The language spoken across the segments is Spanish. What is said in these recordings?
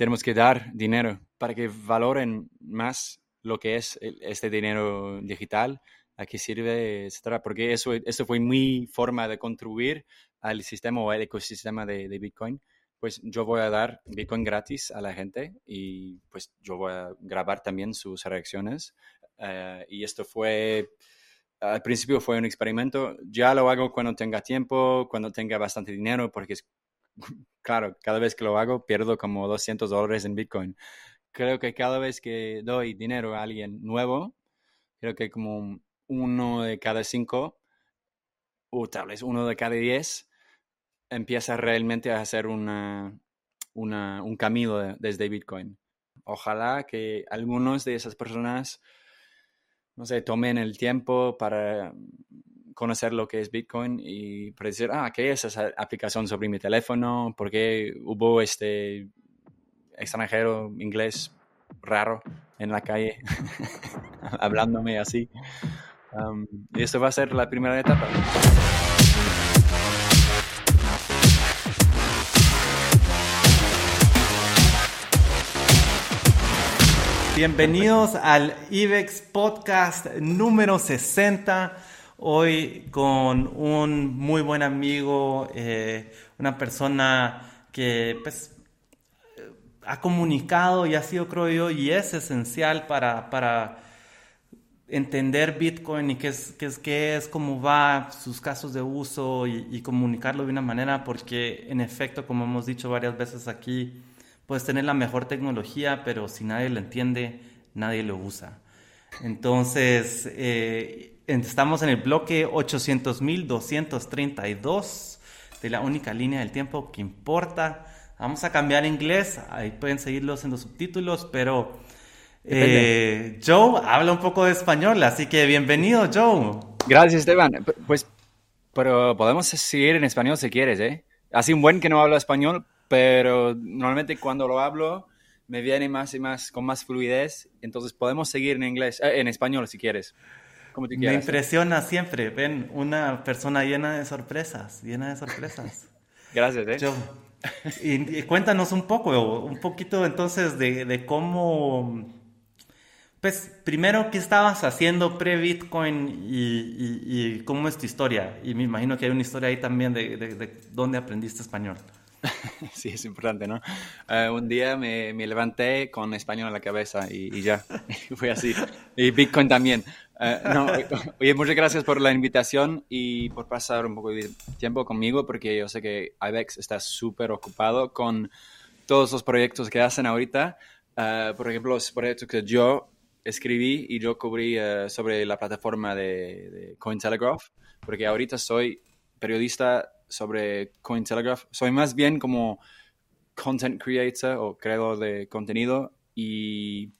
tenemos que dar dinero para que valoren más lo que es este dinero digital, a qué sirve, etcétera, porque eso, eso fue mi forma de contribuir al sistema o al ecosistema de, Bitcoin. Pues yo voy a dar Bitcoin gratis a la gente y pues yo voy a grabar también sus reacciones. Eh, y esto fue, al principio fue un experimento, ya lo hago cuando tenga tiempo, cuando tenga bastante dinero, porque es, claro, cada vez que lo hago pierdo como 200 dólares en Bitcoin. Creo que cada vez que doy dinero a alguien nuevo, creo que como uno de cada cinco, o tal vez uno de cada diez, empieza realmente a hacer una, un camino desde Bitcoin. Ojalá que algunos de esas personas, no sé, tomen el tiempo para conocer lo que es Bitcoin y para decir, ah, ¿qué es esa aplicación sobre mi teléfono? ¿Por qué hubo este extranjero inglés raro en la calle hablándome así? y esto va a ser la primera etapa. Bienvenidos al IBEX Podcast número 60. Hoy con un muy buen amigo, eh, una persona que pues, ha comunicado y ha sido, creo yo, y es esencial para, para entender Bitcoin y qué es, qué es, qué es, cómo va, sus casos de uso y, comunicarlo de una manera, porque en efecto, como hemos dicho varias veces aquí, puedes tener la mejor tecnología, pero si nadie lo entiende, nadie lo usa. Entonces, eh, estamos en el bloque 800.232 de la única línea del tiempo que importa. Vamos a cambiar inglés, ahí pueden seguirlos en los subtítulos, pero eh, Joe habla un poco de español, así que bienvenido, Joe. Gracias, Esteban. Pues, pero podemos seguir en español si quieres, ¿eh? Así un buen que no hablo español, pero normalmente cuando lo hablo me viene más y más con más fluidez, entonces podemos seguir en inglés, eh, en español si quieres. Como me impresiona siempre, ven, una persona llena de sorpresas, llena de sorpresas. Gracias, ¿eh? Joe. Y, cuéntanos un poco, un poquito entonces de, de cómo pues primero, ¿qué estabas haciendo pre-Bitcoin y, cómo es tu historia? Y me imagino que hay una historia ahí también de, dónde aprendiste español. Sí, es importante, ¿no? Eh, un día me, levanté con español en la cabeza y, ya, fue así. Y Bitcoin también. Eh, oye, muchas gracias por la invitación y por pasar un poco de tiempo conmigo, porque yo sé que IBEX está súper ocupado con todos los proyectos que hacen ahorita. Eh, por ejemplo, los proyectos que yo escribí y yo cubrí eh, sobre la plataforma de, Cointelegraph, porque ahorita soy periodista sobre Cointelegraph. Soy más bien como content creator o creador de contenido y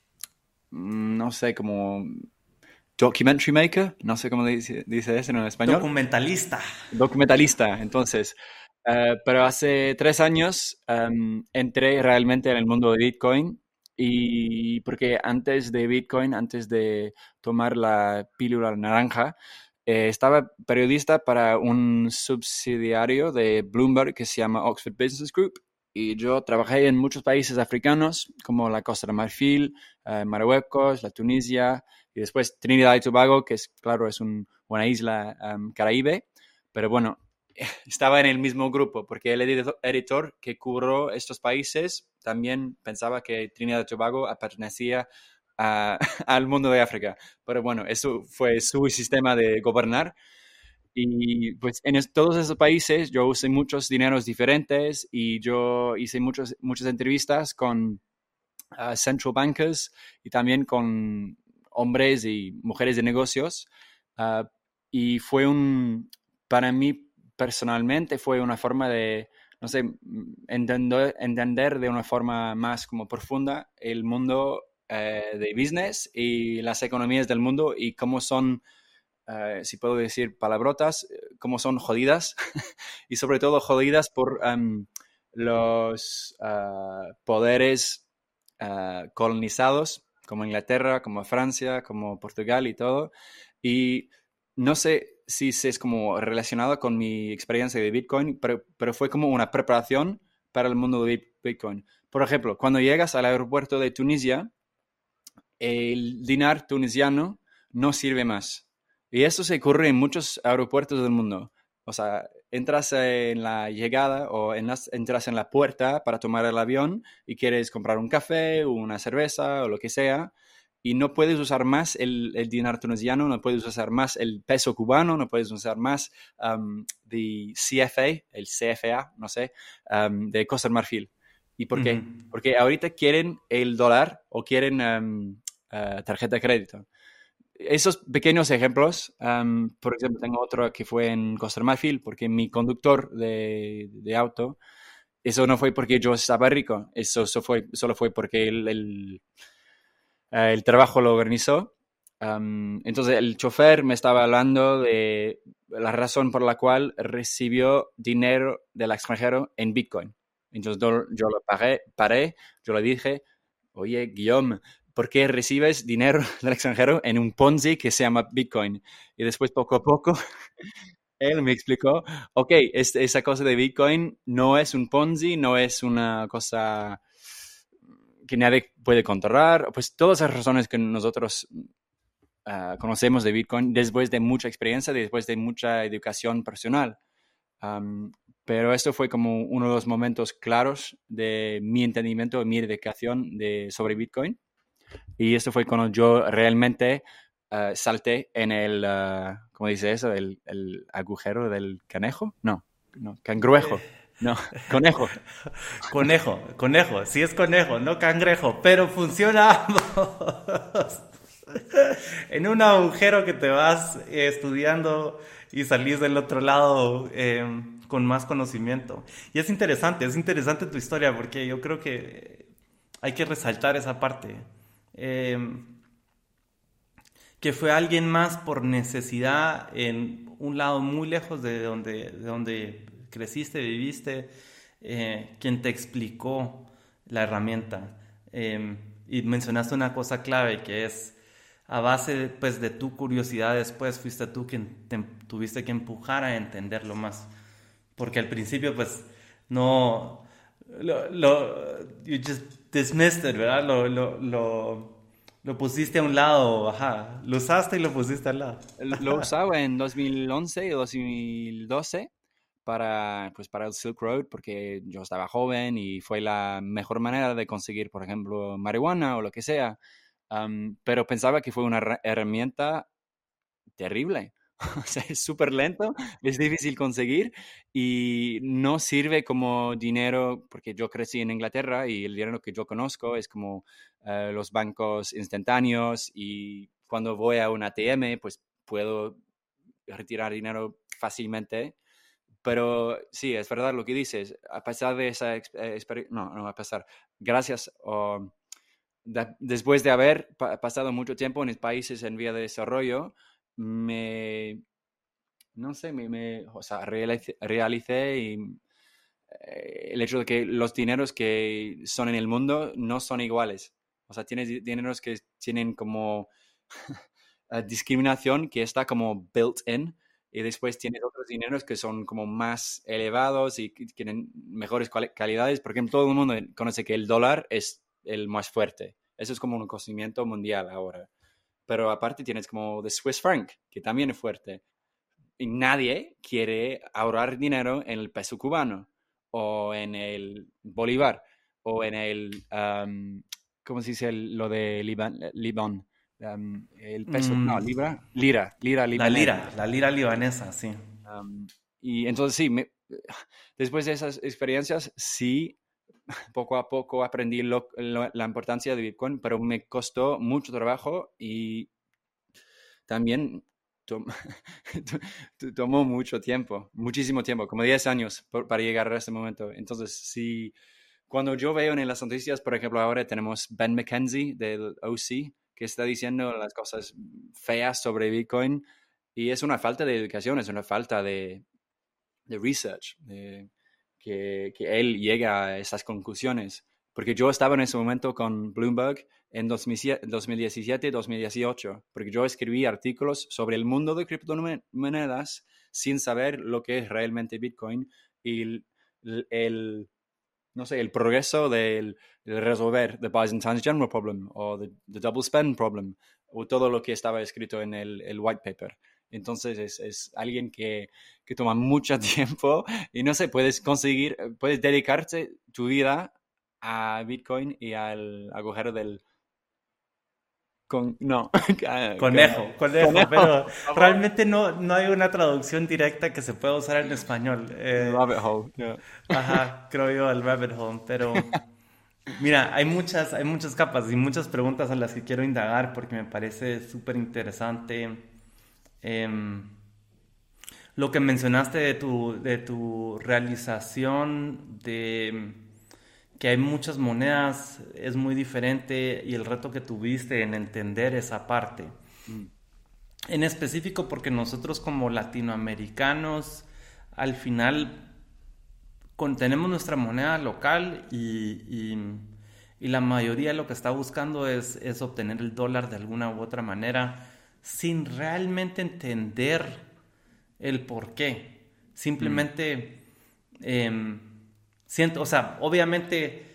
mm, no sé, como documentary maker, no sé cómo dice, dice eso en español. Documentalista. Documentalista, entonces. Eh, pero hace tres años em, entré realmente en el mundo de Bitcoin y porque antes de Bitcoin, antes de tomar la pílula naranja, eh, estaba periodista para un subsidiario de Bloomberg que se llama Oxford Business Group. Y yo trabajé en muchos países africanos, como la Costa de Marfil, eh, Marruecos, la Tunisia, y después Trinidad y Tobago, que es, claro, es una isla um. Pero bueno, estaba en el mismo grupo, porque el editor, que cubrió estos países también pensaba que Trinidad y Tobago pertenecía al mundo de África. Pero bueno, eso fue su sistema de gobernar. Y pues en todos esos países yo usé muchos dineros diferentes y yo hice muchos, muchas entrevistas con ah, central bankers y también con hombres y mujeres de negocios. Ah, y fue un, para mí personalmente fue una forma de, no sé, entender, entender de una forma más como profunda el mundo eh, de business y las economías del mundo y cómo son, eh, si puedo decir palabrotas, cómo son jodidas y sobre todo jodidas por em, los ah, poderes ah, colonizados como Inglaterra, como Francia, como Portugal y todo. Y no sé, sí es como relacionado con mi experiencia de Bitcoin, pero, pero fue como una preparación para el mundo de, Bitcoin. Por ejemplo, cuando llegas al aeropuerto de Tunisia, el dinar tunisiano no sirve más. Y eso se ocurre en muchos aeropuertos del mundo. O sea, entras en la llegada o entras en la puerta para tomar el avión y quieres comprar un café o una cerveza o lo que sea y no puedes usar más el, el dinar tunisiano, no puedes usar más el peso cubano, no puedes usar más um, de CFA, el CFA, no sé, um, de Costa Marfil. ¿Y por qué? Porque ahorita quieren el dólar o quieren um, uh, tarjeta de crédito. Esos pequeños ejemplos, por ejemplo, tengo otro que fue en Costa Marfil, porque mi conductor de, auto, eso no fue porque yo estaba rico, eso, fue, solo fue porque el, el eh, el trabajo lo organizó. entonces el chofer me estaba hablando de la razón por la cual recibió dinero del extranjero en Bitcoin. Entonces yo, lo paré, paré, yo le dije, oye, Guillaume, ¿por qué recibes dinero del extranjero en un Ponzi que se llama Bitcoin? Y después poco a poco él me explicó, ok, esa cosa de Bitcoin no es un Ponzi, no es una cosa que nadie puede controlar, pues todas esas razones que nosotros ah, conocemos de Bitcoin después de mucha experiencia, después de mucha educación personal. pero esto fue como uno de los momentos claros de mi entendimiento, de mi educación de, sobre Bitcoin. Y esto fue cuando yo realmente uh, salté en el, uh, ¿cómo dice eso? El, el, agujero del canejo. No, no, cangruejo. No, conejo. conejo, conejo, sí es conejo, no cangrejo, pero funciona en un agujero que te vas estudiando y salís del otro lado em, con más conocimiento. Y es interesante, es interesante tu historia porque yo creo que hay que resaltar esa parte. Em, que fue alguien más por necesidad en un lado muy lejos de donde, de donde creciste, viviste, eh, quien te explicó la herramienta. Em, y mencionaste una cosa clave que es a base pues, de tu curiosidad después fuiste tú quien tuviste que empujar a entenderlo más. Porque al principio pues no... Lo, lo, just dismissed ¿verdad? Lo, lo, lo, lo, pusiste a un lado, ajá. Lo usaste y lo pusiste al lado. Lo usaba en 2011 o 2012 para, pues, para el Silk Road porque yo estaba joven y fue la mejor manera de conseguir, por ejemplo, marihuana o lo que sea. pero pensaba que fue una herramienta terrible. O sea, es súper lento, es difícil conseguir y no sirve como dinero, porque yo crecí en Inglaterra y el dinero que yo conozco es como eh, los bancos instantáneos y cuando voy a un ATM, pues puedo retirar dinero fácilmente pero sí, es verdad lo que dices. A pesar de esa eh, experiencia, no, no a pesar, gracias, después de haber pasado mucho tiempo en países en vía de desarrollo, me, no sé, me, o sea, realicé, eh, el hecho de que los dineros que son en el mundo no son iguales. O sea, tienes dineros que tienen como discriminación que está como built in y después tienes otros dineros que son como más elevados y tienen mejores calidades. Por ejemplo, todo el mundo conoce que el dólar es el más fuerte. Eso es como un conocimiento mundial ahora. Pero aparte tienes como the Swiss franc, que también es fuerte. Y nadie quiere ahorrar dinero en el peso cubano o en el bolívar o en el, ¿cómo se dice lo de Libán? el peso, no, mm. libra, lira, lira libanesa. La lira, la lira libanesa, sí. y entonces sí, después de esas experiencias, sí, poco a poco aprendí la importancia de Bitcoin, pero me costó mucho trabajo y también tomó mucho tiempo, muchísimo tiempo, como 10 años para llegar a este momento. Entonces, sí, cuando yo veo en las noticias, por ejemplo, ahora tenemos Ben McKenzie del OC, que está diciendo las cosas feas sobre Bitcoin y es una falta de educación, es una falta de, de research, que, que, él llega a esas conclusiones. Porque yo estaba en ese momento con Bloomberg en 2017-2018, porque yo escribí artículos sobre el mundo de criptomonedas sin saber lo que es realmente Bitcoin y el, no sé, el progreso del, resolver the Byzantine General Problem o the, Double Spend Problem o todo lo que estaba escrito en el, el white paper. Entonces es, es alguien que, que, toma mucho tiempo y no sé, puedes conseguir, puedes dedicarte tu vida a Bitcoin y al agujero del... Con, no. conejo, conejo, pero realmente no, no hay una traducción directa que se pueda usar en español. Eh, rabbit hole. Ajá, creo yo, el rabbit hole, pero... Mira, hay muchas, hay muchas capas y muchas preguntas a las que quiero indagar porque me parece súper interesante em, lo que mencionaste de tu, de tu realización de que hay muchas monedas, es muy diferente y el reto que tuviste en entender esa parte. Mm. En específico porque nosotros como latinoamericanos, al final tenemos nuestra moneda local y, la mayoría lo que está buscando es, es, obtener el dólar de alguna u otra manera sin realmente entender el por qué. Simplemente... Em, Siento, o sea, obviamente,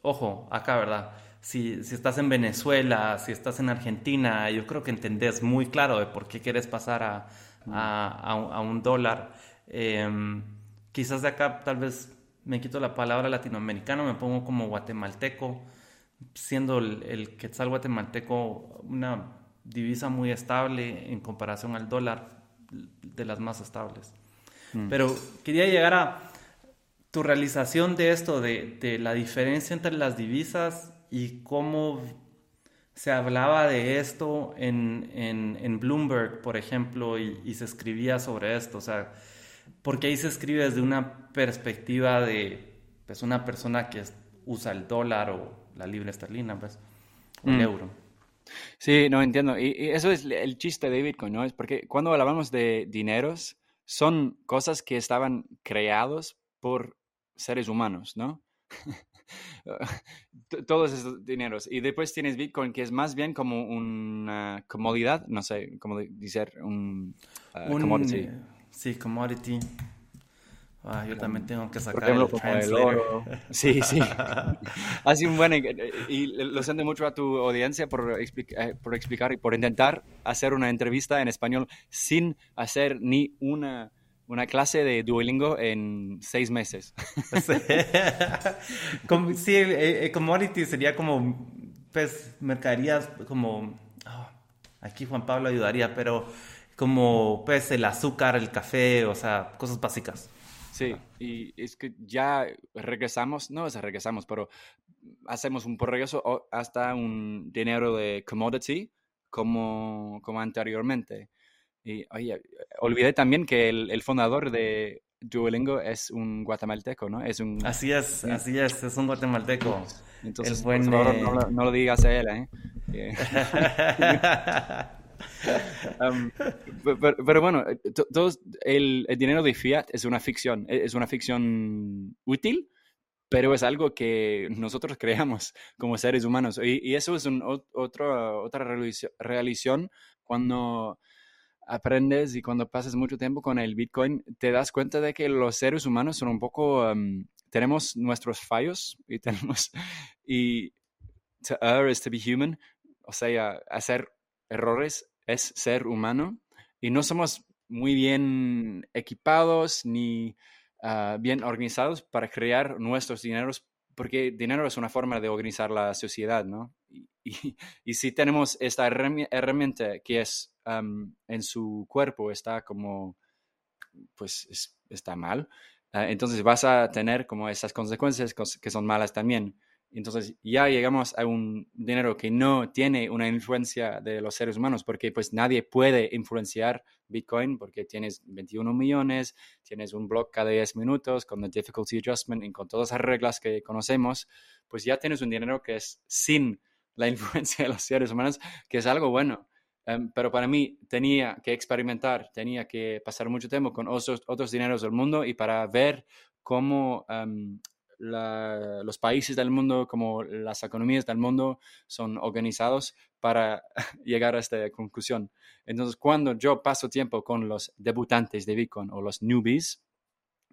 ojo, acá, ¿verdad? Si, si, estás en Venezuela, si estás en Argentina, yo creo que entendés muy claro de por qué quieres pasar a, a, a, un dólar. Em, quizás de acá tal vez me quito la palabra latinoamericano, me pongo como guatemalteco, siendo el, el quetzal guatemalteco una divisa muy estable en comparación al dólar, de las más estables. Mm. Pero quería llegar a tu realización de esto, de, la diferencia entre las divisas y cómo se hablaba de esto en, Bloomberg, por ejemplo, y, se escribía sobre esto. O sea, porque ahí se escribe desde una perspectiva de pues, una persona que usa el dólar o la libra esterlina, pues, el mm. euro. Sí, no entiendo. Y, y, eso es el chiste de Bitcoin, ¿no? Es porque cuando hablamos de dineros, son cosas que estaban creados por seres humanos, ¿no? Todos esos dineros. Y después tienes Bitcoin, que es más bien como una comodidad, no sé cómo decir, un, uh, commodity. Sí, commodity. Ah, yo también tengo que sacar ejemplo, el, oro. Sí, sí. Así un buen... Y lo siento mucho a tu audiencia por, eh, por explicar y por intentar hacer una entrevista en español sin hacer ni una una clase de Duolingo en seis meses. sí, el, commodity sería como, pues, mercaderías como, ah, aquí Juan Pablo ayudaría, pero como, pues, el azúcar, el café, o sea, cosas básicas. Sí, y es que ya regresamos, no es regresamos, pero hacemos un progreso hasta un dinero de commodity como, como anteriormente. Y oye, olvidé también que el, el, fundador de Duolingo es un guatemalteco, ¿no? Es un... Así es, así es, es un guatemalteco. Entonces, por favor, no, lo digas a él, ¿eh? Um, pero, bueno, el, el, dinero de fiat es una ficción, e, es una ficción útil, pero es algo que nosotros creamos como seres humanos. Y, y eso es un, otro, otra realización cuando aprendes y cuando pasas mucho tiempo con el Bitcoin, te das cuenta de que los seres humanos son un poco, tenemos nuestros fallos y tenemos, y to err is to be human, o sea, hacer errores es ser humano y no somos muy bien equipados ni ah, bien organizados para crear nuestros dineros, porque dinero es una forma de organizar la sociedad, ¿no? Y, si tenemos esta herramienta que es en su cuerpo está como, pues está mal, ah, entonces vas a tener como esas consecuencias que son malas también. Entonces ya llegamos a un dinero que no tiene una influencia de los seres humanos porque pues nadie puede influenciar Bitcoin porque tienes 21 millones, tienes un block cada 10 minutos con el difficulty adjustment y con todas las reglas que conocemos, pues ya tienes un dinero que es sin la influencia de los seres humanos, que es algo bueno. Em, pero para mí tenía que experimentar, tenía que pasar mucho tiempo con otros, otros dineros del mundo y para ver cómo em, los países del mundo, como las economías del mundo son organizados para llegar a esta conclusión. Entonces, cuando yo paso tiempo con los debutantes de Bitcoin o los newbies,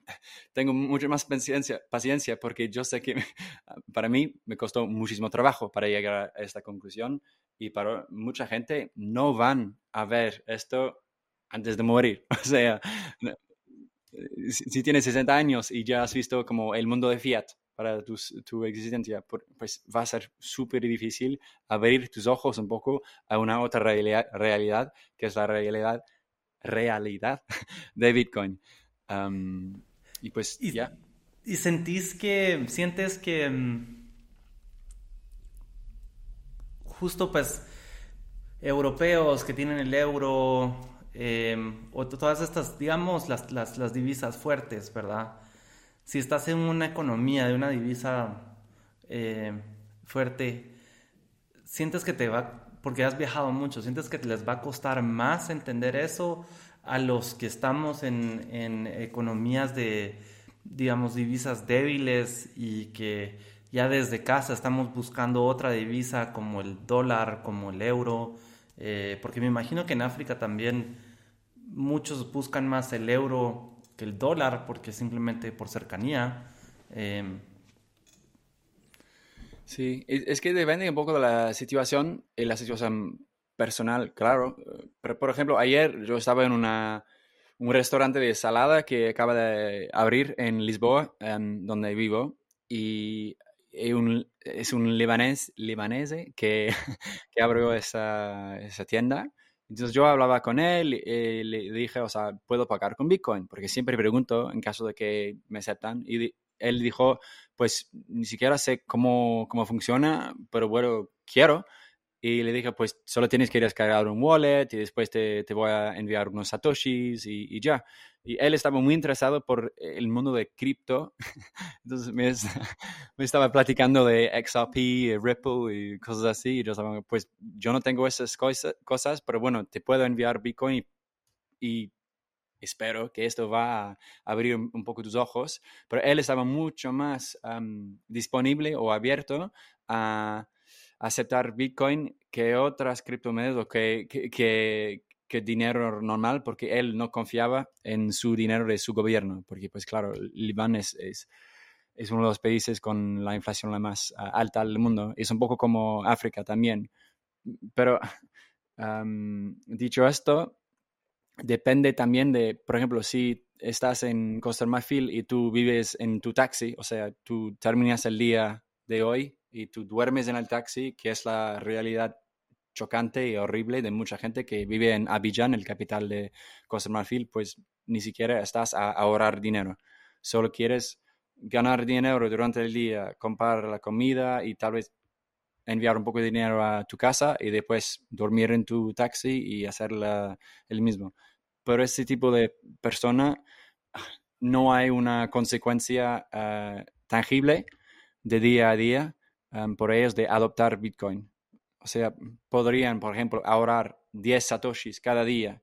tengo mucha más paciencia, paciencia porque yo sé que para mí me costó muchísimo trabajo para llegar a esta conclusión y para mucha gente no van a ver esto antes de morir. O sea, si, tienes 60 años y ya has visto como el mundo de Fiat para tu, existencia, pues va a ser súper difícil abrir tus ojos un poco a una otra realidad, realidad que es la realidad, realidad de Bitcoin. y pues ya. ¿Y sentís que, sientes que mm, justo pues europeos que tienen el euro, Em, o todas estas, digamos, las, las, las, divisas fuertes, ¿verdad? Si estás en una economía de una divisa em, fuerte, sientes que te va, porque has viajado mucho, sientes que les va a costar más entender eso a los que estamos en, en economías de, digamos, divisas débiles y que ya desde casa estamos buscando otra divisa como el dólar, como el euro, eh, porque me imagino que en África también muchos buscan más el euro que el dólar, porque simplemente por cercanía. Em, sí, es que depende un poco de la situación y la situación personal, claro. Pero, por ejemplo, ayer yo estaba en una, un restaurante de salada que acaba de abrir en Lisboa, em, donde vivo, y es un libanés, libanese que, que abrió esa, esa, tienda. Entonces yo hablaba con él y eh, le dije, o sea, ¿puedo pagar con Bitcoin? Porque siempre pregunto en caso de que me aceptan. Y él dijo, pues ni siquiera sé cómo, cómo funciona, pero bueno, quiero. Y le dije, pues solo tienes que descargar un wallet y después te, te voy a enviar unos satoshis y, y, ya. Y él estaba muy interesado por el mundo de cripto. Entonces me, me, estaba platicando de XRP, Ripple y cosas así. Y yo estaba, pues yo no tengo esas cosas, pero bueno, te puedo enviar Bitcoin y, y espero que esto va a abrir un, poco tus ojos. Pero él estaba mucho más disponible o abierto a aceptar Bitcoin que otras criptomonedas que, que, que, dinero normal, porque él no confiaba en su dinero de su gobierno, porque pues claro, Libán es, es, es uno de los países con la inflación la más alta del mundo, es un poco como África también. Pero dicho esto, depende también de, por ejemplo, si estás en Costa Marfil y tú vives en tu taxi, o sea, tú terminas el día de hoy y tú duermes en el taxi, que es la realidad chocante y horrible de mucha gente que vive en Abidjan, el capital de Costa Marfil, pues ni siquiera estás a ahorrar dinero. Solo quieres ganar dinero durante el día, comprar la comida y tal vez enviar un poco de dinero a tu casa y después dormir en tu taxi y hacer el mismo. Pero ese tipo de persona no hay una consecuencia eh, tangible de día a día por ellos de adoptar Bitcoin. O sea, podrían, por ejemplo, ahorrar 10 satoshis cada día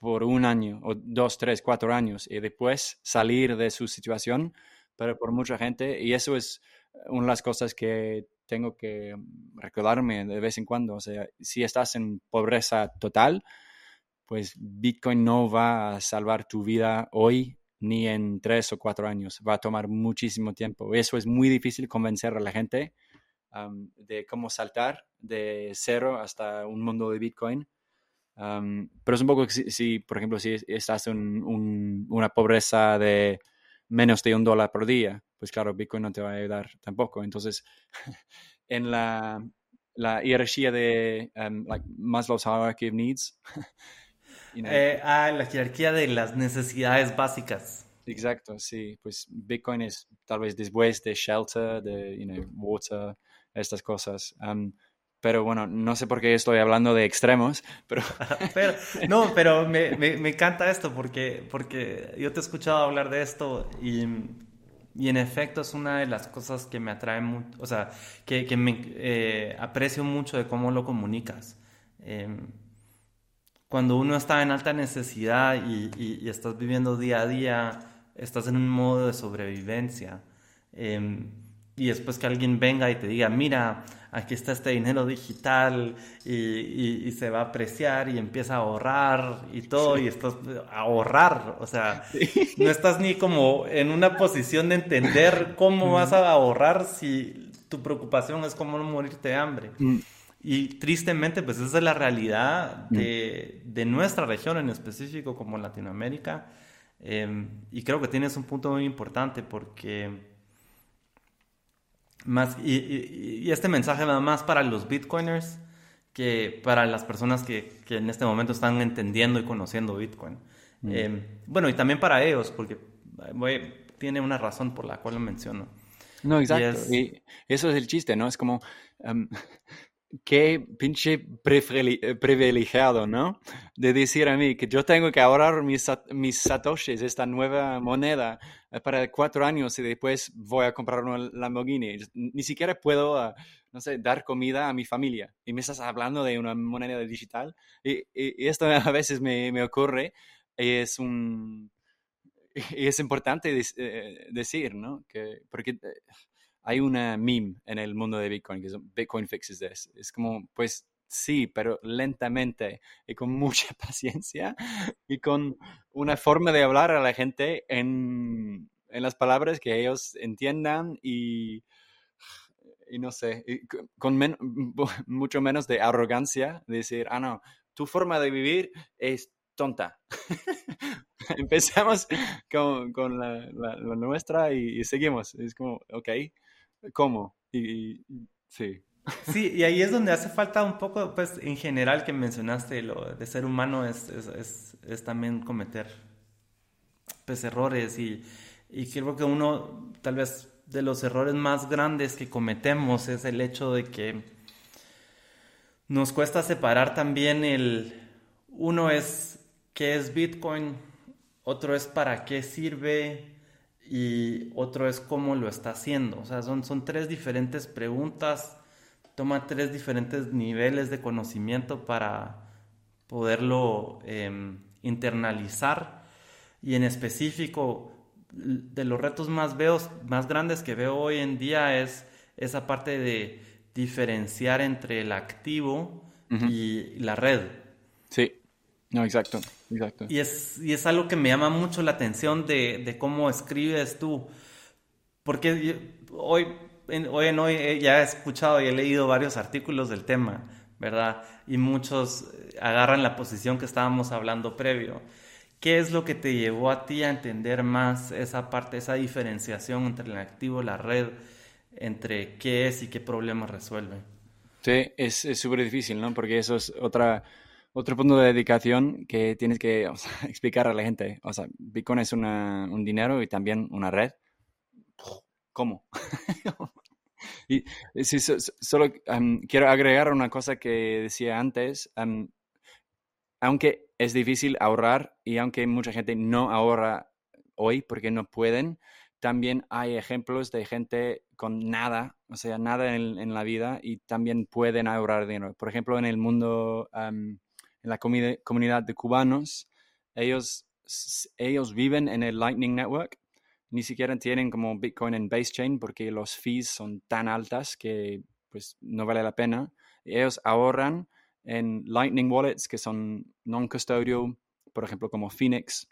por un año o dos, tres, cuatro años y después salir de su situación, pero por mucha gente, y eso es una de las cosas que tengo que recordarme de vez en cuando. O sea, si estás en pobreza total, pues Bitcoin no va a salvar tu vida hoy ni en tres o cuatro años. Va a tomar muchísimo tiempo. Eso es muy difícil convencer a la gente de cómo saltar de cero hasta un mundo de Bitcoin. pero es un poco si, por ejemplo, si estás en una pobreza de menos de un dólar por día, pues claro, Bitcoin no te va a ayudar tampoco. Entonces, en la, la jerarquía de um, like Maslow's Hierarchy of Needs. Eh, ah, la jerarquía de las necesidades básicas. Exacto, sí. Pues Bitcoin es tal vez después de shelter, de you know, water, estas cosas. pero bueno, no sé por qué estoy hablando de extremos, pero... no, pero me, me, me, encanta esto porque, porque yo te he escuchado hablar de esto y, y en efecto es una de las cosas que me atrae mucho, o sea, que, que me eh, aprecio mucho de cómo lo comunicas. Em, cuando uno está en alta necesidad y, y, estás viviendo día a día, estás en un modo de sobrevivencia. Eh, y después que alguien venga y te diga, mira, aquí está este dinero digital y, se va a apreciar y empieza a ahorrar y todo, y estás a ahorrar, o sea, no estás ni como en una posición de entender cómo vas a ahorrar si tu preocupación es cómo no morirte de hambre. Mm. Y tristemente, pues esa es la realidad mm. de, de nuestra región en específico, como Latinoamérica. Em, y creo que tienes un punto muy importante porque más, y, este mensaje va más para los bitcoiners que para las personas que, que en este momento están entendiendo y conociendo Bitcoin. Mm. Em, bueno, y también para ellos, porque tiene una razón por la cual lo menciono. No, exacto. Y, eso es el chiste, ¿no? Es como, em, qué pinche privilegiado, ¿no? De decir a mí que yo tengo que ahorrar mis, mis satoshis, esta nueva moneda, eh, para cuatro años y después voy a comprar un Lamborghini. Ni siquiera puedo, ah, no sé, dar comida a mi familia. Y me estás hablando de una moneda digital. Y, esto a veces me, me ocurre y es un... Y es importante eh, decir, ¿no? Que, porque eh, hay una meme en el mundo de Bitcoin que es Bitcoin fixes this. Es como, pues sí, pero lentamente y con mucha paciencia y con una forma de hablar a la gente en, en las palabras que ellos entiendan y, y no sé, con mucho menos de arrogancia, de decir, ah, no, tu forma de vivir es tonta. Empezamos con, con la, la, nuestra y, y, seguimos. Es como, ok, cómo. Y, sí. Sí, y ahí es donde hace falta un poco, pues en general que mencionaste, lo de ser humano es, es, es, también cometer pues, errores y, y creo que uno tal vez de los errores más grandes que cometemos es el hecho de que nos cuesta separar también el, uno es qué es Bitcoin, otro es para qué sirve, y otro es cómo lo está haciendo. O sea, son, son tres diferentes preguntas, toma tres diferentes niveles de conocimiento para poderlo em, internalizar y en específico de los retos más, veo, más grandes que veo hoy en día es esa parte de diferenciar entre el activo y la red. Sí. No, exacto, exacto. Y es, y es algo que me llama mucho la atención de, de cómo escribes tú. Porque hoy, en, hoy en hoy ya he escuchado y he leído varios artículos del tema, ¿verdad? Y muchos agarran la posición que estábamos hablando previo. ¿Qué es lo que te llevó a ti a entender más esa parte, esa diferenciación entre el activo la red, entre qué es y qué problemas resuelve? Sí, es súper difícil, ¿no? Porque eso es otra otro punto de dedicación que tienes que explicar a la gente. O sea, Bitcoin es un dinero y también una red. ¿Cómo? y sí, solo quiero agregar una cosa que decía antes. aunque es difícil ahorrar y aunque mucha gente no ahorra hoy porque no pueden, también hay ejemplos de gente con nada, o sea, nada en, la vida y también pueden ahorrar dinero. Por ejemplo, en el mundo en la comunidad de cubanos, ellos, ellos viven en el Lightning Network, ni siquiera tienen como Bitcoin en base chain porque los fees son tan altas que pues no vale la pena. Ellos ahorran en Lightning Wallets que son non-custodial, por ejemplo como Phoenix.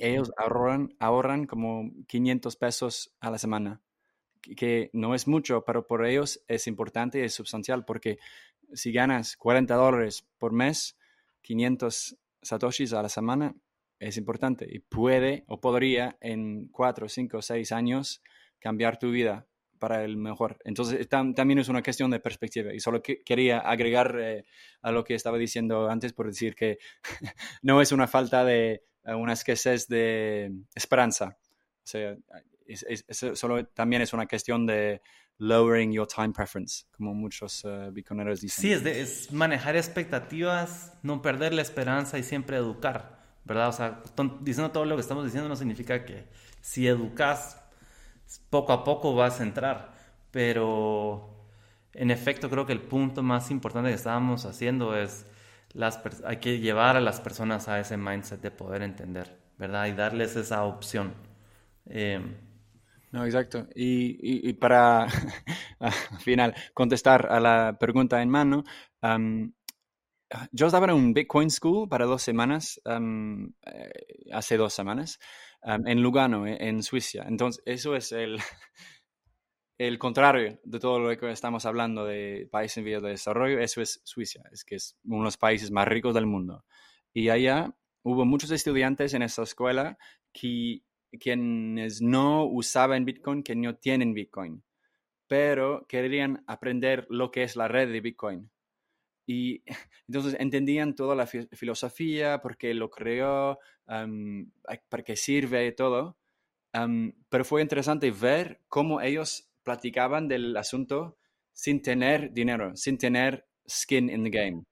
Ellos ahorran, ahorran como 500 pesos a la semana, que no es mucho, pero por ellos es importante y es sustancial porque si ganas 40 dólares por mes, 500 satoshis a la semana es importante y puede o podría en 4, 5, 6 años cambiar tu vida para el mejor. Entonces también es una cuestión de perspectiva y solo quería agregar eh, a lo que estaba diciendo antes por decir que no es una falta de eh, una escasez de esperanza. O sea, solo también es una cuestión de lowering your time preference, como muchos uh, dicen. Sí, es, es, manejar expectativas, no perder la esperanza y siempre educar, ¿verdad? O sea, diciendo todo lo que estamos diciendo no significa que si educas, poco a poco vas a entrar, pero en efecto creo que el punto más importante que estábamos haciendo es las hay que llevar a las personas a ese mindset de poder entender, ¿verdad? Y darles esa opción. Eh, No, exacto. Y, para, al final, contestar a la pregunta en mano, yo estaba en un Bitcoin School para dos semanas, eh, hace dos semanas, en Lugano, e, en Suiza. Entonces, eso es el, el contrario de todo lo que estamos hablando de países en vías de desarrollo. Eso es Suiza, es que es uno de los países más ricos del mundo. Y allá hubo muchos estudiantes en esa escuela que quienes no usaban Bitcoin, que no tienen Bitcoin, pero querían aprender lo que es la red de Bitcoin. Y entonces entendían toda la filosofía, por qué lo creó, para qué sirve y todo. pero fue interesante ver cómo ellos platicaban del asunto sin tener dinero, sin tener skin in the game.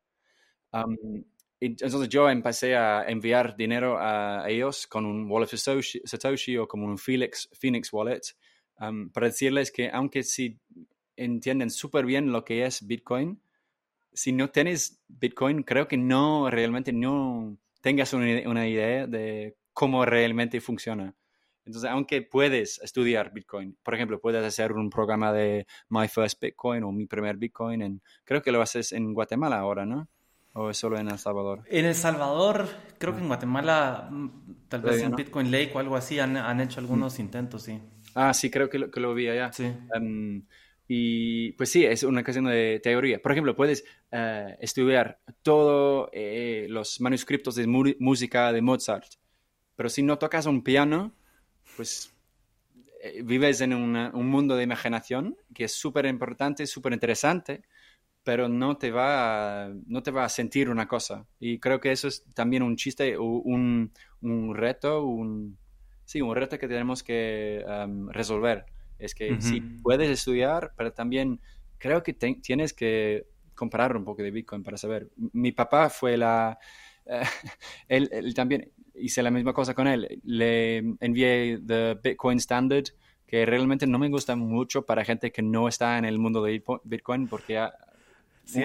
Entonces yo empecé a enviar dinero a ellos con un wallet Satoshi, o como un Felix, Phoenix wallet para decirles que aunque si entienden súper bien lo que es Bitcoin, si no tienes Bitcoin, creo que no realmente no tengas una, idea de cómo realmente funciona. Entonces, aunque puedes estudiar Bitcoin, por ejemplo, puedes hacer un programa de My First Bitcoin o Mi Primer Bitcoin, en, creo que lo haces en Guatemala ahora, ¿no? ¿O es solo en El Salvador? En El Salvador, creo que en Guatemala, mm, tal vez en Bitcoin Lake o algo así, han, hecho algunos intentos, sí. Ah, sí, creo que lo, que lo vi allá. Sí. Em, y pues sí, es una cuestión de teoría. Por ejemplo, puedes eh, estudiar todos eh, los manuscritos de música de Mozart, pero si no tocas un piano, pues eh, vives en un mundo de imaginación que es súper importante, súper interesante, pero no te, va a, no te va a sentir una cosa. Y creo que eso es también un chiste, un, un reto, un, sí, un reto que tenemos que em, resolver es que sí puedes estudiar, pero también creo que tienes que comparar un poco de Bitcoin para saber. Mi papá fue la... Eh, él, también hice la misma cosa con él. Le envié The Bitcoin Standard, que realmente no me gusta mucho para gente que no está en el mundo de Bitcoin, porque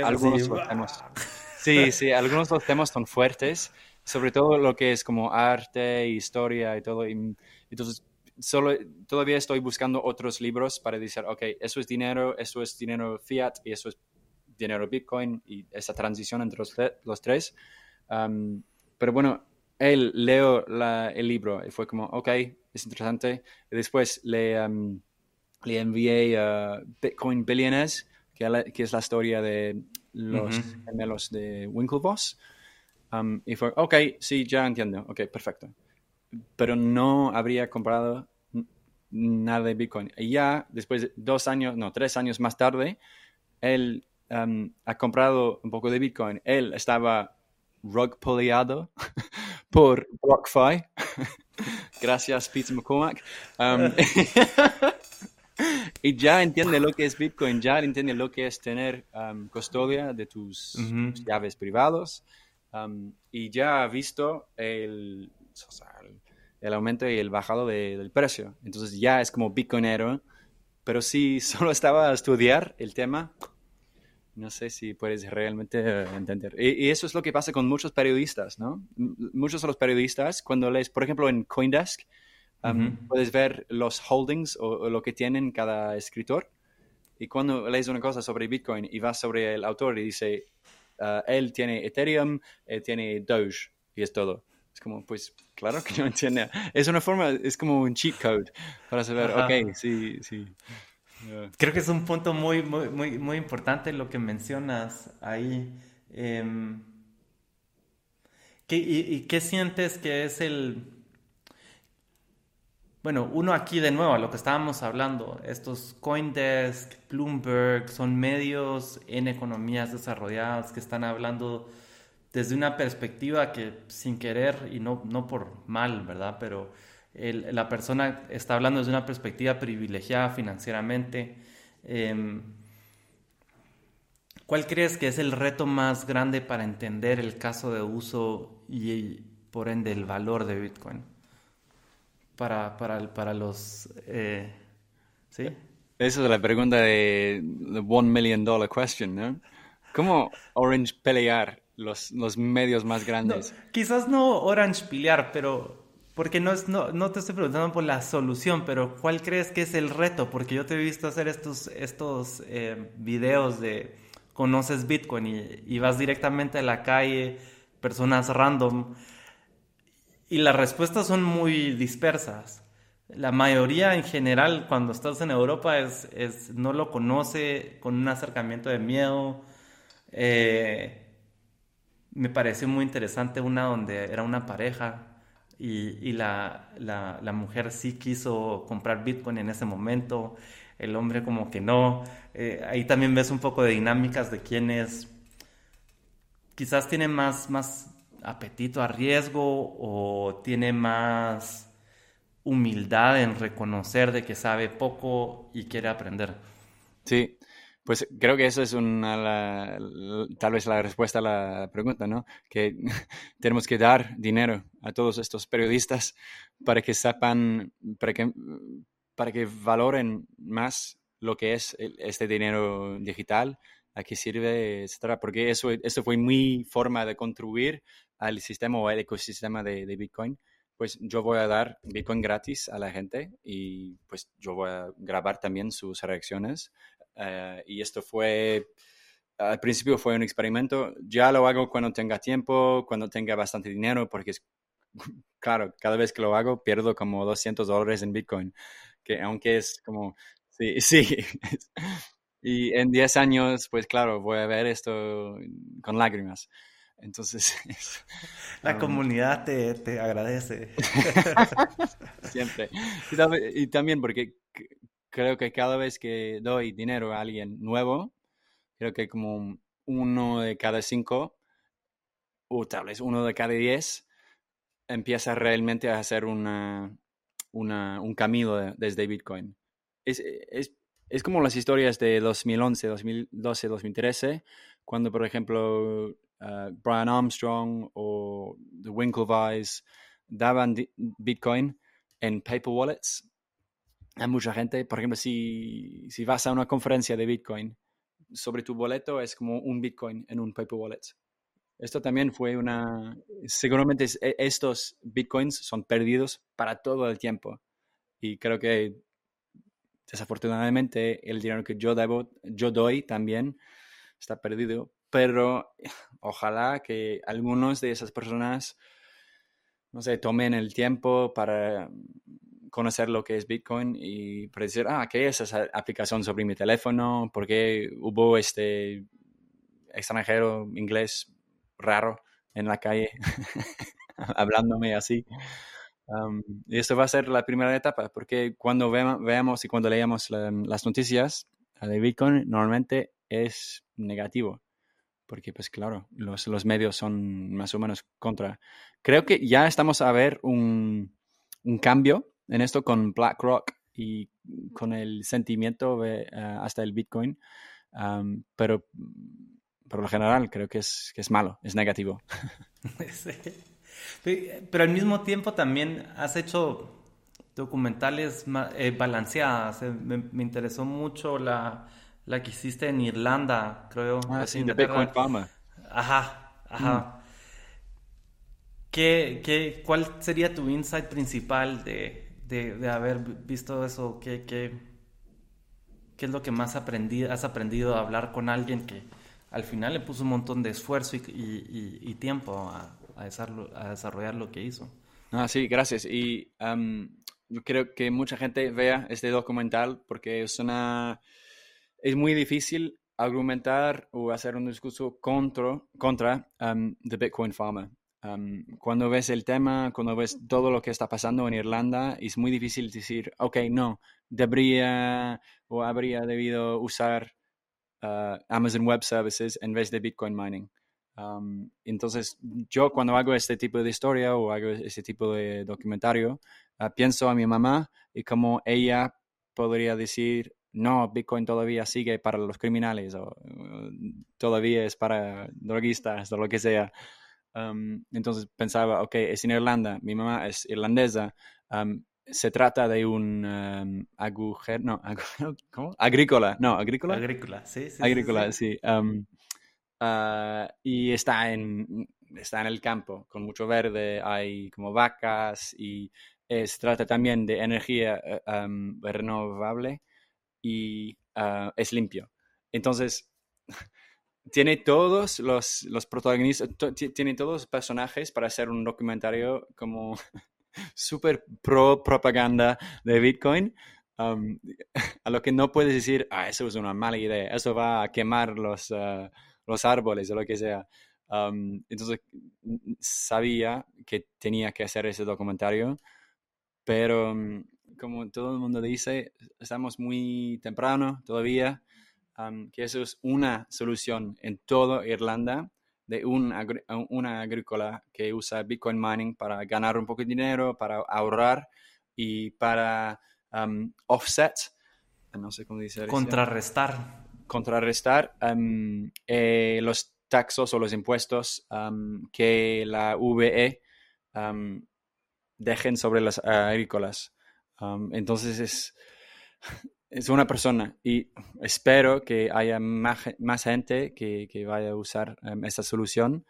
algunos los temas... Sí, sí, algunos de los temas son fuertes, sobre todo lo que es como arte, historia y todo. Y, entonces, solo todavía estoy buscando otros libros para decir, ok, eso es dinero, eso es dinero fiat y eso es dinero Bitcoin y esa transición entre los, tres. pero bueno, él leo el libro y fue como, ok, es interesante. Y después le, le envié a Bitcoin Billionaires, que, que, es la historia de los gemelos de Winklevoss. y fue, ok, sí, ya entiendo, ok, perfecto pero no habría comprado nada de Bitcoin. Y ya después de dos años, no, tres años más tarde, él um, ha comprado un poco de Bitcoin. Él estaba rug pullado por BlockFi. Gracias, Peter McCormack. Um, y ya entiende lo que es Bitcoin, ya entiende lo que es tener um, custodia de tus, llaves privados. y ya ha visto el, el aumento y el bajado del precio. Entonces ya es como bitcoinero, pero si solo estaba a estudiar el tema, no sé si puedes realmente eh, entender. Y, eso es lo que pasa con muchos periodistas, ¿no? muchos de los periodistas, cuando lees, por ejemplo, en Coindesk, puedes ver los holdings o, lo que tienen cada escritor. Y cuando lees una cosa sobre Bitcoin y vas sobre el autor y dice, ah, él tiene Ethereum, él tiene Doge, y es todo. Es como, pues, claro que no entiende. Es una forma, es como un cheat code para saber, ok, sí, sí. Creo que es un punto muy, muy, muy, muy importante lo que mencionas ahí. Em, y, qué sientes que es el... Bueno, uno aquí de nuevo, a lo que estábamos hablando, estos Coindesk, Bloomberg, son medios en economías desarrolladas que están hablando desde una perspectiva que sin querer y no, no por mal, ¿verdad? Pero la persona está hablando desde una perspectiva privilegiada financieramente. Em, ¿Cuál crees que es el reto más grande para entender el caso de uso y, por ende el valor de Bitcoin? Para, para, para los... Eh, ¿Sí? Esa es la pregunta de the one million dollar question, ¿no? ¿Cómo Orange pelear los, los medios más grandes. quizás no Orange pelear, pero porque no, es, no, no, te estoy preguntando por la solución, pero ¿cuál crees que es el reto? Porque yo te he visto hacer estos, estos eh, videos de conoces Bitcoin y, y, vas directamente a la calle, personas random, y las respuestas son muy dispersas. La mayoría en general cuando estás en Europa es, es no lo conoce con un acercamiento de miedo. Eh, me pareció muy interesante una donde era una pareja y, la, la, mujer sí quiso comprar Bitcoin en ese momento, el hombre como que no. Eh, ahí también ves un poco de dinámicas de quienes quizás tienen más, más apetito a riesgo o tiene más humildad en reconocer de que sabe poco y quiere aprender. Sí, pues creo que eso es una, tal vez la respuesta a la pregunta, ¿no? Que tenemos que dar dinero a todos estos periodistas para que sepan, para que, para que valoren más lo que es este dinero digital, a qué sirve, etcétera, porque eso, eso fue mi forma de contribuir al sistema o al ecosistema de, Bitcoin pues yo voy a dar Bitcoin gratis a la gente y pues yo voy a grabar también sus reacciones eh, y esto fue, al principio fue un experimento, ya lo hago cuando tenga tiempo, cuando tenga bastante dinero, porque es, claro, cada vez que lo hago pierdo como 200 dólares en Bitcoin, que aunque es como, sí, sí. y en 10 años, pues claro, voy a ver esto con lágrimas. Entonces, la um, comunidad te, te agradece. Siempre. y, también porque creo que cada vez que doy dinero a alguien nuevo, creo que como uno de cada cinco, o tal vez uno de cada diez, empieza realmente a hacer una, un camino desde Bitcoin. Es, es, es, como las historias de 2011, 2012, 2013, cuando, por ejemplo, uh, Brian Armstrong o The Winklevice daban Bitcoin en paper wallets hay mucha gente, por ejemplo, si, si vas a una conferencia de Bitcoin, sobre tu boleto es como un Bitcoin en un paper wallet. Esto también fue una... Seguramente e, estos Bitcoins son perdidos para todo el tiempo. Y creo que desafortunadamente el dinero que yo, debo, yo doy también está perdido. Pero ojalá que algunos de esas personas, no sé, tomen el tiempo para conocer lo que es Bitcoin y para decir, ah, ¿qué es esa aplicación sobre mi teléfono? ¿Por qué hubo este extranjero inglés raro en la calle hablándome así? y esto va a ser la primera etapa, porque cuando veamos y cuando leamos las noticias de Bitcoin, normalmente es negativo, porque pues claro, los, los medios son más o menos contra. Creo que ya estamos a ver un, un cambio en esto con BlackRock y con el sentimiento eh, hasta el Bitcoin, pero por lo general creo que es, que es malo, es negativo. Pero al mismo tiempo también has hecho documentales eh, balanceadas. Eh, me, interesó mucho la, la, que hiciste en Irlanda, creo. Ah, sí, de Bitcoin Pharma. Ajá, ajá. Mm. ¿Qué, qué, cuál sería tu insight principal de, de, haber visto eso? ¿Qué, qué, qué es lo que más aprendí, has aprendido a hablar con alguien que al final le puso un montón de esfuerzo y, y, tiempo a, a, desarrollar lo que hizo? Ah, sí, gracias. Y yo creo que mucha gente vea este documental porque es una... Es muy difícil argumentar o hacer un discurso contra, contra The Bitcoin Farmer cuando ves el tema, cuando ves todo lo que está pasando en Irlanda, es muy difícil decir, ok, no, debería o habría debido usar uh, Amazon Web Services en vez de Bitcoin mining. entonces, yo cuando hago este tipo de historia o hago este tipo de documentario, uh, pienso a mi mamá y cómo ella podría decir, no, Bitcoin todavía sigue para los criminales o uh, todavía es para droguistas o lo que sea entonces pensaba, ok, es en Irlanda, mi mamá es irlandesa, se trata de un agujero, no, ¿cómo? Agrícola, no, agrícola. Agrícola, sí, sí. Agrícola, sí. Ah, y está en, está en el campo, con mucho verde, hay como vacas y se trata también de energía renovable y ah, es limpio. Entonces, tiene todos los, los protagonistas, tiene todos los personajes para hacer un documentario como súper pro propaganda de Bitcoin. a lo que no puedes decir, ah, eso es una mala idea, eso va a quemar los, ah, los árboles o lo que sea. entonces, sabía que tenía que hacer ese documentario, pero mm, como todo el mundo dice, estamos muy temprano todavía, que eso es una solución en toda Irlanda de un una agrícola que usa Bitcoin mining para ganar un poco de dinero, para ahorrar y para offset, no sé cómo dice. Contrarrestar. Contrarrestar eh, los taxos o los impuestos que la VE dejen sobre las agrícolas entonces es, es una persona y espero que haya más, gente que, que, vaya a usar esta solución.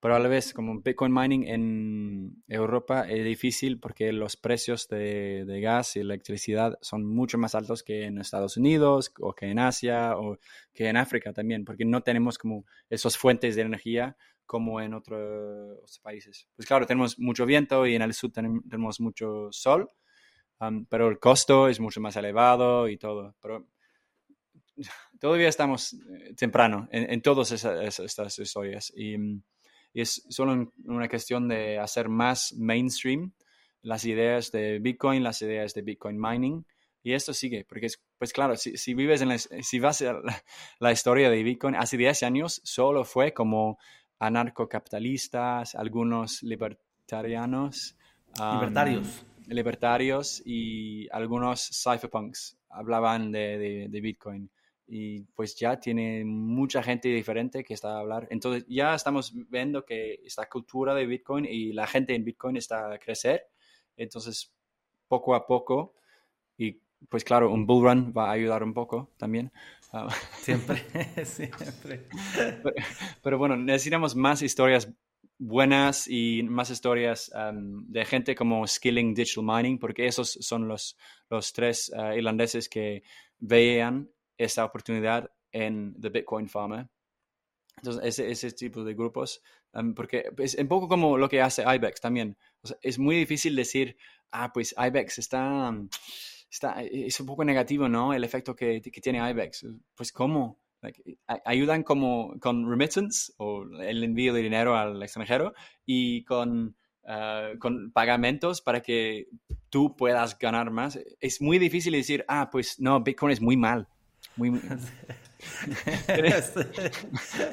pero a la vez, como Bitcoin mining en Europa es difícil porque los precios de, de, gas y electricidad son mucho más altos que en Estados Unidos o que en Asia o que en África también, porque no tenemos como esas fuentes de energía como en otros países. Pues claro, tenemos mucho viento y en el sur tenemos mucho sol, pero el costo es mucho más elevado y todo. Pero todavía estamos eh, temprano en, todas estas historias y, y, es solo una cuestión de hacer más mainstream las ideas de Bitcoin, las ideas de Bitcoin mining. Y esto sigue, porque es, pues claro, si, si vives en la, si vas a la, la, historia de Bitcoin, hace 10 años solo fue como anarcocapitalistas, algunos libertarianos. libertarios. Libertarios y algunos cypherpunks hablaban de, de, Bitcoin. Y pues ya tiene mucha gente diferente que está a hablar. Entonces ya estamos viendo que esta cultura de Bitcoin y la gente en Bitcoin está a crecer. Entonces, poco a poco, y pues claro, un bull run va a ayudar un poco también. Ah, siempre, siempre. Pero, bueno, necesitamos más historias buenas y más historias de gente como Skilling Digital Mining, porque esos son los, los tres ah, irlandeses que veían esa oportunidad en The Bitcoin Farmer. Entonces, ese, ese tipo de grupos, porque es un poco como lo que hace IBEX también. es muy difícil decir, ah, pues IBEX está está, e, es un poco negativo, ¿no? El efecto que, que tiene IBEX. Pues, ¿cómo? ayudan como con remittance o el envío de dinero al extranjero y con, ah, con pagamentos para que tú puedas ganar más. Es muy difícil decir, ah, pues no, Bitcoin es muy mal. Muy, tienes,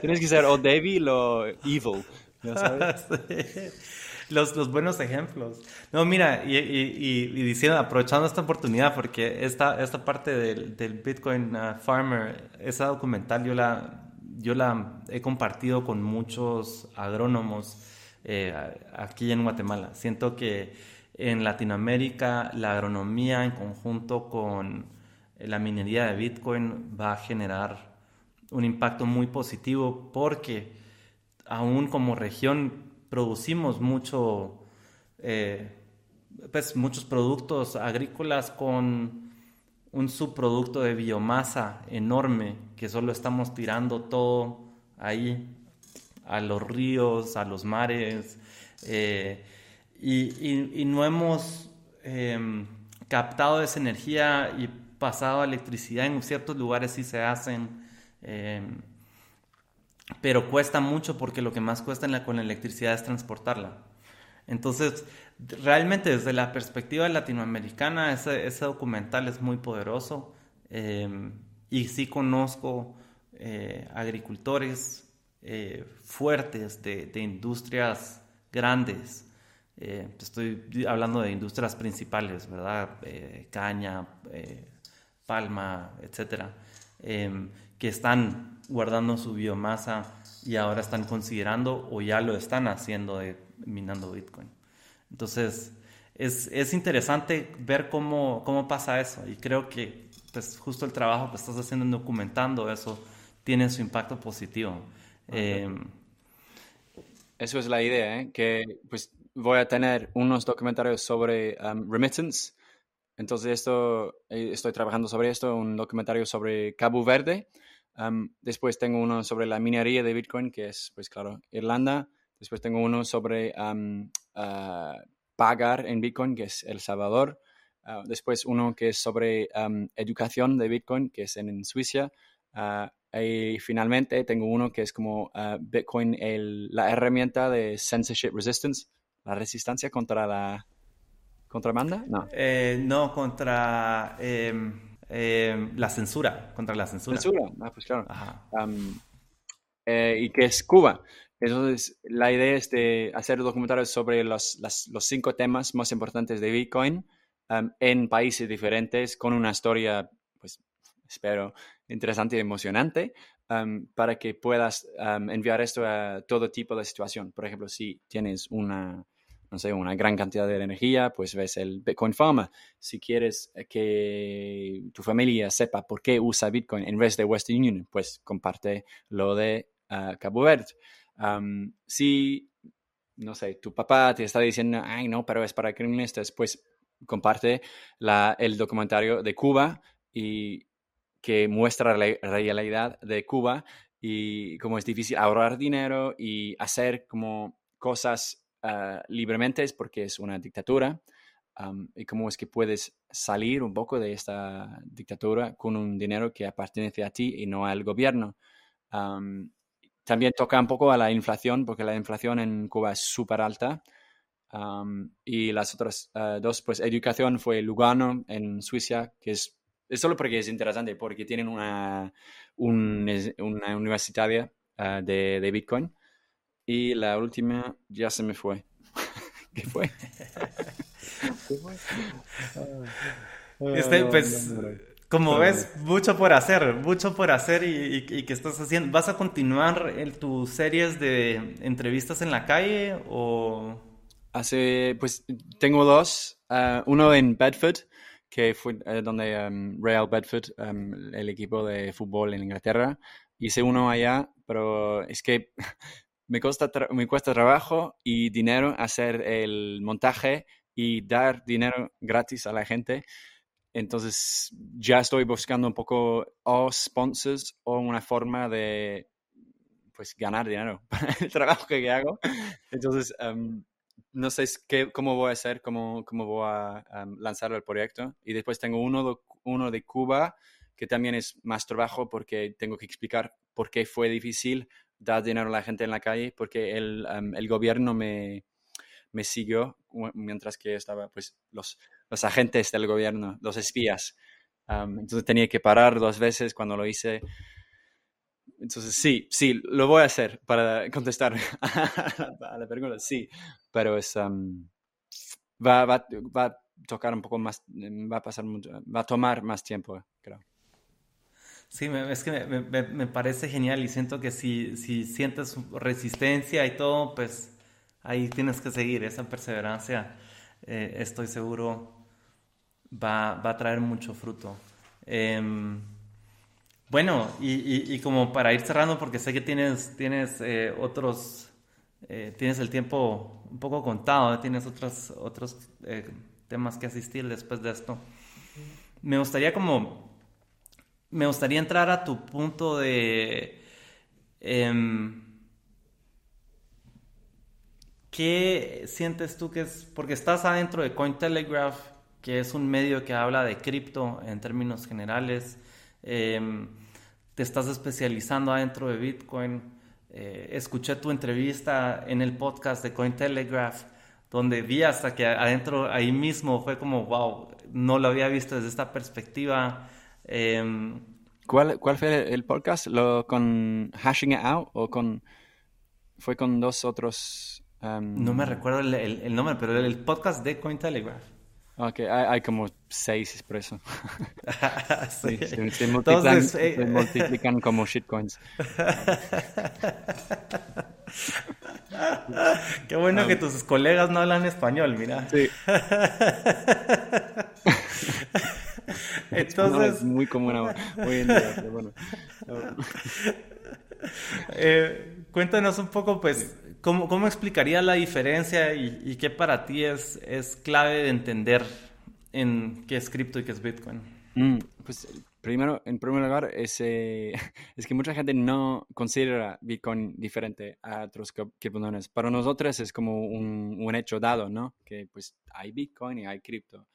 tienes, que ser o débil o evil. ¿no sabes? los, buenos ejemplos. No, mira, y, diciendo, aprovechando esta oportunidad, porque esta, esta parte del, del Bitcoin uh, Farmer, esa documental yo la, yo la he compartido con muchos agrónomos eh, aquí en Guatemala. Siento que en Latinoamérica la agronomía en conjunto con la minería de Bitcoin va a generar un impacto muy positivo porque aún como región producimos mucho, eh, pues muchos productos agrícolas con un subproducto de biomasa enorme que solo estamos tirando todo ahí a los ríos, a los mares, eh, y, no hemos em, captado esa energía y pasado electricidad. En ciertos lugares sí se hacen. Em, pero cuesta mucho porque lo que más cuesta en la, con la electricidad es transportarla. Entonces, realmente desde la perspectiva latinoamericana, ese, ese documental es muy poderoso eh, y sí conozco eh, agricultores eh, fuertes de, de, industrias grandes. estoy hablando de industrias principales, ¿verdad? caña, palma, etcétera, que están guardando su biomasa y ahora están considerando o ya lo están haciendo de minando Bitcoin. Entonces, es, es interesante ver cómo, cómo, pasa eso y creo que pues justo el trabajo que estás haciendo en documentando eso tiene su impacto positivo. Eh, eso es la idea, ¿eh? que pues voy a tener unos documentarios sobre um, remittance. Entonces esto, eh, estoy trabajando sobre esto, un documentario sobre Cabo Verde. Después tengo uno sobre la minería de Bitcoin, que es, pues claro, Irlanda. Después tengo uno sobre uh, pagar en Bitcoin, que es El Salvador. Uh, después uno que es sobre educación de Bitcoin, que es en, Suiza. Uh, y finalmente tengo uno que es como Bitcoin, el, la herramienta de censorship resistance, la resistencia contra la contramanda. No, eh, no contra em, em, la censura, contra la censura. Censura, ah, pues claro. Eh, y que es Cuba. Entonces, la idea es de hacer documentales sobre los, los cinco temas más importantes de Bitcoin en países diferentes con una historia, pues, espero, interesante y emocionante para que puedas enviar esto a todo tipo de situación. Por ejemplo, si tienes una, no sé, una gran cantidad de energía, pues ves el Bitcoin Pharma. Si quieres que tu familia sepa por qué usa Bitcoin en vez de Western Union, pues comparte lo de ah, Cabo Verde. si, no sé, tu papá te está diciendo, ay, no, pero es para criminalistas, pues comparte la, el documentario de Cuba y que muestra la realidad de Cuba y cómo es difícil ahorrar dinero y hacer como cosas uh, libremente porque es una dictadura y cómo es que puedes salir un poco de esta dictadura con un dinero que pertenece a ti y no al gobierno. también toca un poco a la inflación porque la inflación en Cuba es súper alta. y las otras uh, dos, pues educación fue Lugano en Suiza, que es es solo porque es interesante, porque tienen una, una universitaria ah, de, de, Bitcoin. Y la última ya se me fue. ¿Qué fue? este, pues, como ves, mucho por hacer, mucho por hacer y, y, que estás haciendo. ¿Vas a continuar en tus series de entrevistas en la calle o...? Hace, pues, tengo dos. Ah, uno en Bedford, que fue eh, donde um, Real Bedford, um, el equipo de fútbol en Inglaterra, hice uno allá, pero es que me, cuesta me cuesta trabajo y dinero hacer el montaje y dar dinero gratis a la gente. Entonces ya estoy buscando un poco o sponsors o una forma de pues ganar dinero para el trabajo que hago. Entonces, um, no sé qué, cómo voy a hacer, cómo, cómo voy a lanzar el proyecto. Y después tengo uno uno de Cuba, que también es más trabajo porque tengo que explicar por qué fue difícil dar dinero a la gente en la calle, porque el, el gobierno me, me siguió mientras que estaba, pues, los, los agentes del gobierno, los espías. entonces tenía que parar dos veces cuando lo hice. Entonces, sí, sí, lo voy a hacer para contestar a la pregunta, sí, pero es, va, va, va, a tocar un poco más, va a pasar mucho, va a tomar más tiempo, creo. Sí, es que me, me, me, parece genial y siento que si, si sientes resistencia y todo, pues ahí tienes que seguir, esa perseverancia, eh, estoy seguro, va, va, a traer mucho fruto. Eh, bueno, y, como para ir cerrando, porque sé que tienes, tienes eh, otros, eh, tienes el tiempo un poco contado, tienes otros, otros eh, temas que asistir después de esto. Me gustaría como, me gustaría entrar a tu punto de, em, ¿qué sientes tú que es, porque estás adentro de Cointelegraph, que es un medio que habla de cripto en términos generales, em, te estás especializando adentro de Bitcoin. Eh, escuché tu entrevista en el podcast de Cointelegraph, donde vi hasta que adentro, ahí mismo, fue como, wow, no lo había visto desde esta perspectiva. Em, ¿Cuál, ¿Cuál fue el podcast? ¿Lo con Hashing It Out o con... fue con dos otros... Em, no me recuerdo el, el, nombre, pero el podcast de Cointelegraph. Ok, hay, como seis por eso. sí, se, multiplican, se, eh, multiplican, como shitcoins. Qué bueno que tus colegas no hablan español, mira. Sí. Entonces. es muy común hoy en día, pero bueno. Eh, cuéntanos un poco, pues, ¿cómo, cómo explicaría la diferencia y, qué para ti es, es clave de entender en qué es cripto y qué es Bitcoin? Mm, pues primero, en primer lugar, es, es que mucha gente no considera Bitcoin diferente a otros criptomonedas. Para nosotros es como un, un, hecho dado, ¿no? Que pues hay Bitcoin y hay cripto.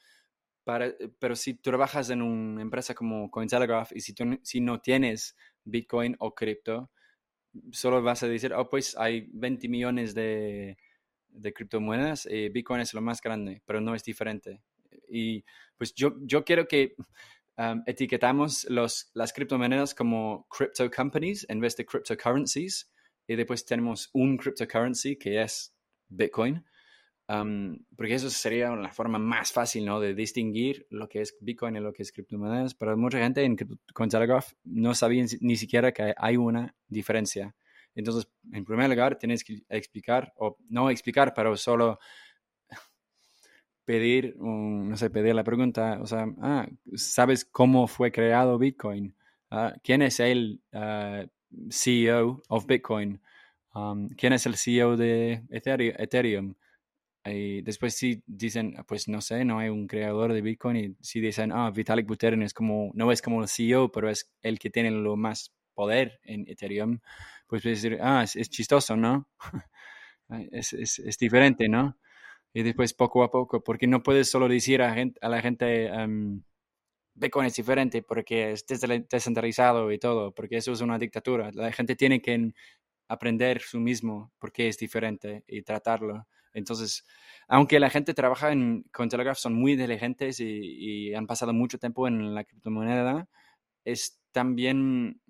Para, pero si trabajas en una empresa como Cointelegraph y si, tú, si no tienes Bitcoin o cripto, solo vas a decir, oh, pues hay 20 millones de, de criptomonedas y Bitcoin es lo más grande, pero no es diferente. Y pues yo, yo quiero que um, etiquetamos los, las criptomonedas como crypto companies en vez de cryptocurrencies. Y después tenemos un cryptocurrency que es Bitcoin. Um, porque eso sería la forma más fácil ¿no? de distinguir lo que es Bitcoin y lo que es criptomonedas. Pero mucha gente en Cointelegraph no sabía ni siquiera que hay una diferencia. Entonces, en primer lugar, tienes que explicar, o no explicar, pero solo pedir, no sé, pedir la pregunta, o sea, ah, ¿sabes cómo fue creado Bitcoin? Ah, ¿Quién es el uh, CEO of Bitcoin? Um, ¿Quién es el CEO de Ethereum? Y después si dicen, pues no sé, no hay un creador de Bitcoin y si dicen, ah, Vitalik Buterin es como, no es como el CEO, pero es el que tiene lo más poder en Ethereum, pues decir, ah, es, es chistoso, ¿no? es, es, es, diferente, ¿no? y después poco a poco, porque no puedes solo decir a, gente, a la gente, um, Bitcoin es diferente porque es descentralizado y todo, porque eso es una dictadura. La gente tiene que aprender su mismo porque es diferente y tratarlo. Entonces, aunque la gente trabaja en Cointelegraph, son muy inteligentes y, y han pasado mucho tiempo en la criptomoneda, es también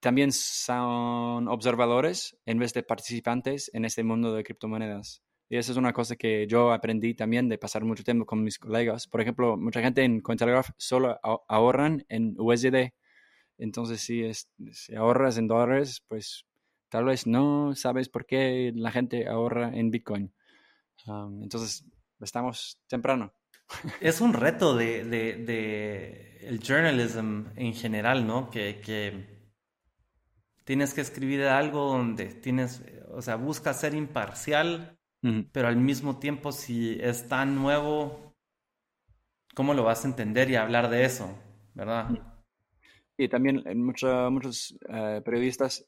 también son observadores en vez de participantes en este mundo de criptomonedas. Y eso es una cosa que yo aprendí también de pasar mucho tiempo con mis colegas. Por ejemplo, mucha gente en Cointelegraph solo ahorran en USD. Entonces, si, es, si ahorras en dólares, pues tal vez no sabes por qué la gente ahorra en Bitcoin. Um, entonces, estamos temprano. Es un reto de, de, de, el journalism en general, ¿no? Que, que tienes que escribir algo donde tienes, o sea, busca ser imparcial pero al mismo tiempo, si es tan nuevo, ¿cómo lo vas a entender y hablar de eso? ¿Verdad? Y también muchos eh, periodistas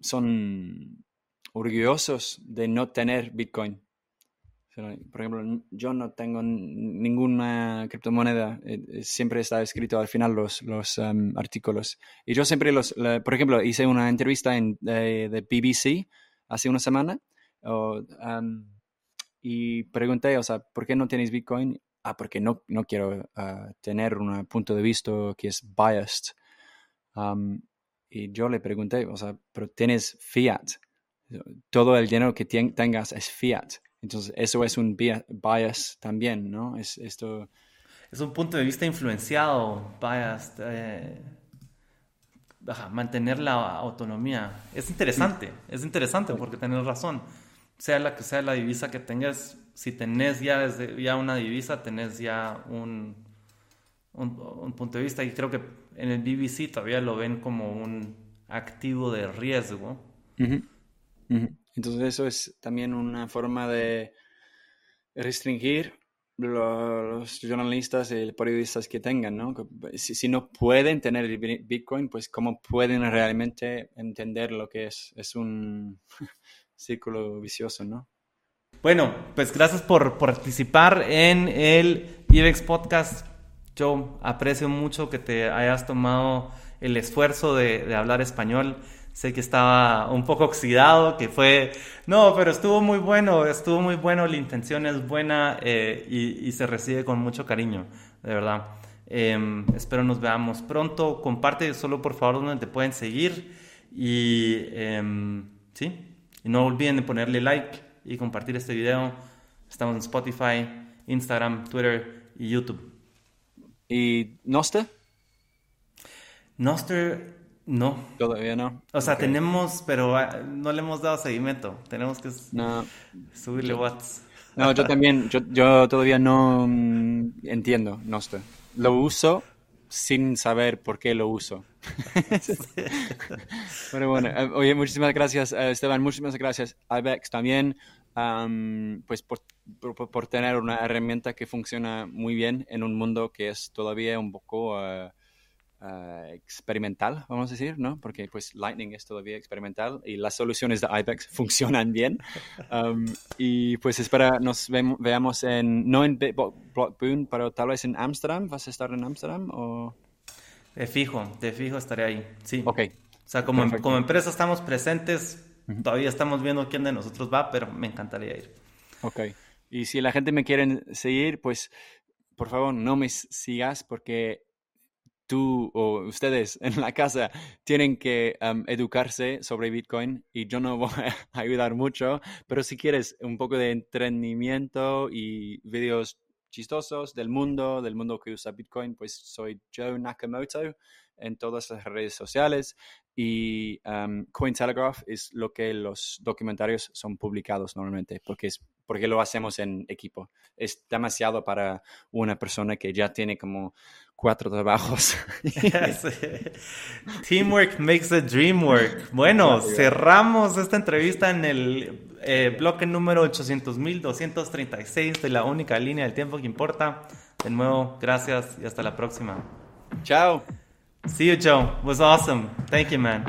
son orgullosos de no tener Bitcoin. Por ejemplo, yo no tengo ninguna criptomoneda, eh, eh, siempre está escrito al final los, em, artículos. Y yo siempre los, por ejemplo, hice una entrevista en, de, de BBC hace una semana y pregunté, o sea, ¿por qué no tienes Bitcoin? Ah, porque no, no quiero ah, tener un punto de vista que es biased. Y yo le pregunté, o sea, pero tienes fiat. Todo el dinero que tengas es fiat. Entonces, eso es un bias también, ¿no? Es esto... Es un punto de vista influenciado, biased. Eh, mantener la autonomía. Es interesante, es interesante porque tienes razón sea la que sea la divisa que tengas, si tenés ya, desde, ya una divisa, tenés ya un, un, punto de vista. Y creo que en el BBC todavía lo ven como un activo de riesgo. Entonces eso es también una forma de restringir los jornalistas y periodistas que tengan, ¿no? Si, si, no pueden tener Bitcoin, pues cómo pueden realmente entender lo que es. Es un círculo vicioso, ¿no? Bueno, pues gracias por, participar en el IBEX Podcast. Yo aprecio mucho que te hayas tomado el esfuerzo de, hablar español. Sé que estaba un poco oxidado, que fue, no, pero estuvo muy bueno, estuvo muy bueno, la intención es buena eh, y, se recibe con mucho cariño, de verdad. Em, espero nos veamos pronto. Comparte solo por favor donde te pueden seguir y em, sí, y no olviden de ponerle like y compartir este video. Estamos en Spotify, Instagram, Twitter y YouTube. ¿Y Noster? Noster, no. Todavía no. O sea, tenemos, pero ah, no le hemos dado seguimiento. Tenemos que subirle watts. No, yo también, yo, yo todavía no mm, entiendo Noster. Lo uso, sin saber por qué lo uso. Pero bueno, eh, oye, muchísimas gracias, eh, Esteban, muchísimas gracias, Ibex, también, pues por, por, tener una herramienta que funciona muy bien en un mundo que es todavía un poco... Uh, Uh, experimental, vamos a decir, ¿no? Porque pues Lightning es todavía experimental y las soluciones de IBEX funcionan bien. Um, y pues espera, nos veamos en, no en Blockboon, pero tal vez en Amsterdam. ¿Vas a estar en Amsterdam o...? De fijo, de fijo estaré ahí, sí. Ok. O sea, como, como empresa estamos presentes, todavía estamos viendo quién de nosotros va, pero me encantaría ir. Ok. Y si la gente me quiere seguir, pues por favor no me sigas porque tú o ustedes en la casa tienen que educarse sobre Bitcoin y yo no voy a ayudar mucho, pero si quieres un poco de entrenamiento y videos chistosos del mundo, del mundo que usa Bitcoin, pues soy Joe Nakamoto en todas las redes sociales y Cointelegraph es lo que los documentarios son publicados normalmente, porque es porque lo hacemos en equipo. Es demasiado para una persona que ya tiene como cuatro trabajos. Teamwork makes the dream work. Bueno, cerramos esta entrevista en el eh, bloque número 800.236 de la única línea del tiempo que importa. De nuevo, gracias y hasta la próxima. Chao. See you, Joe. It was awesome. Thank you, man.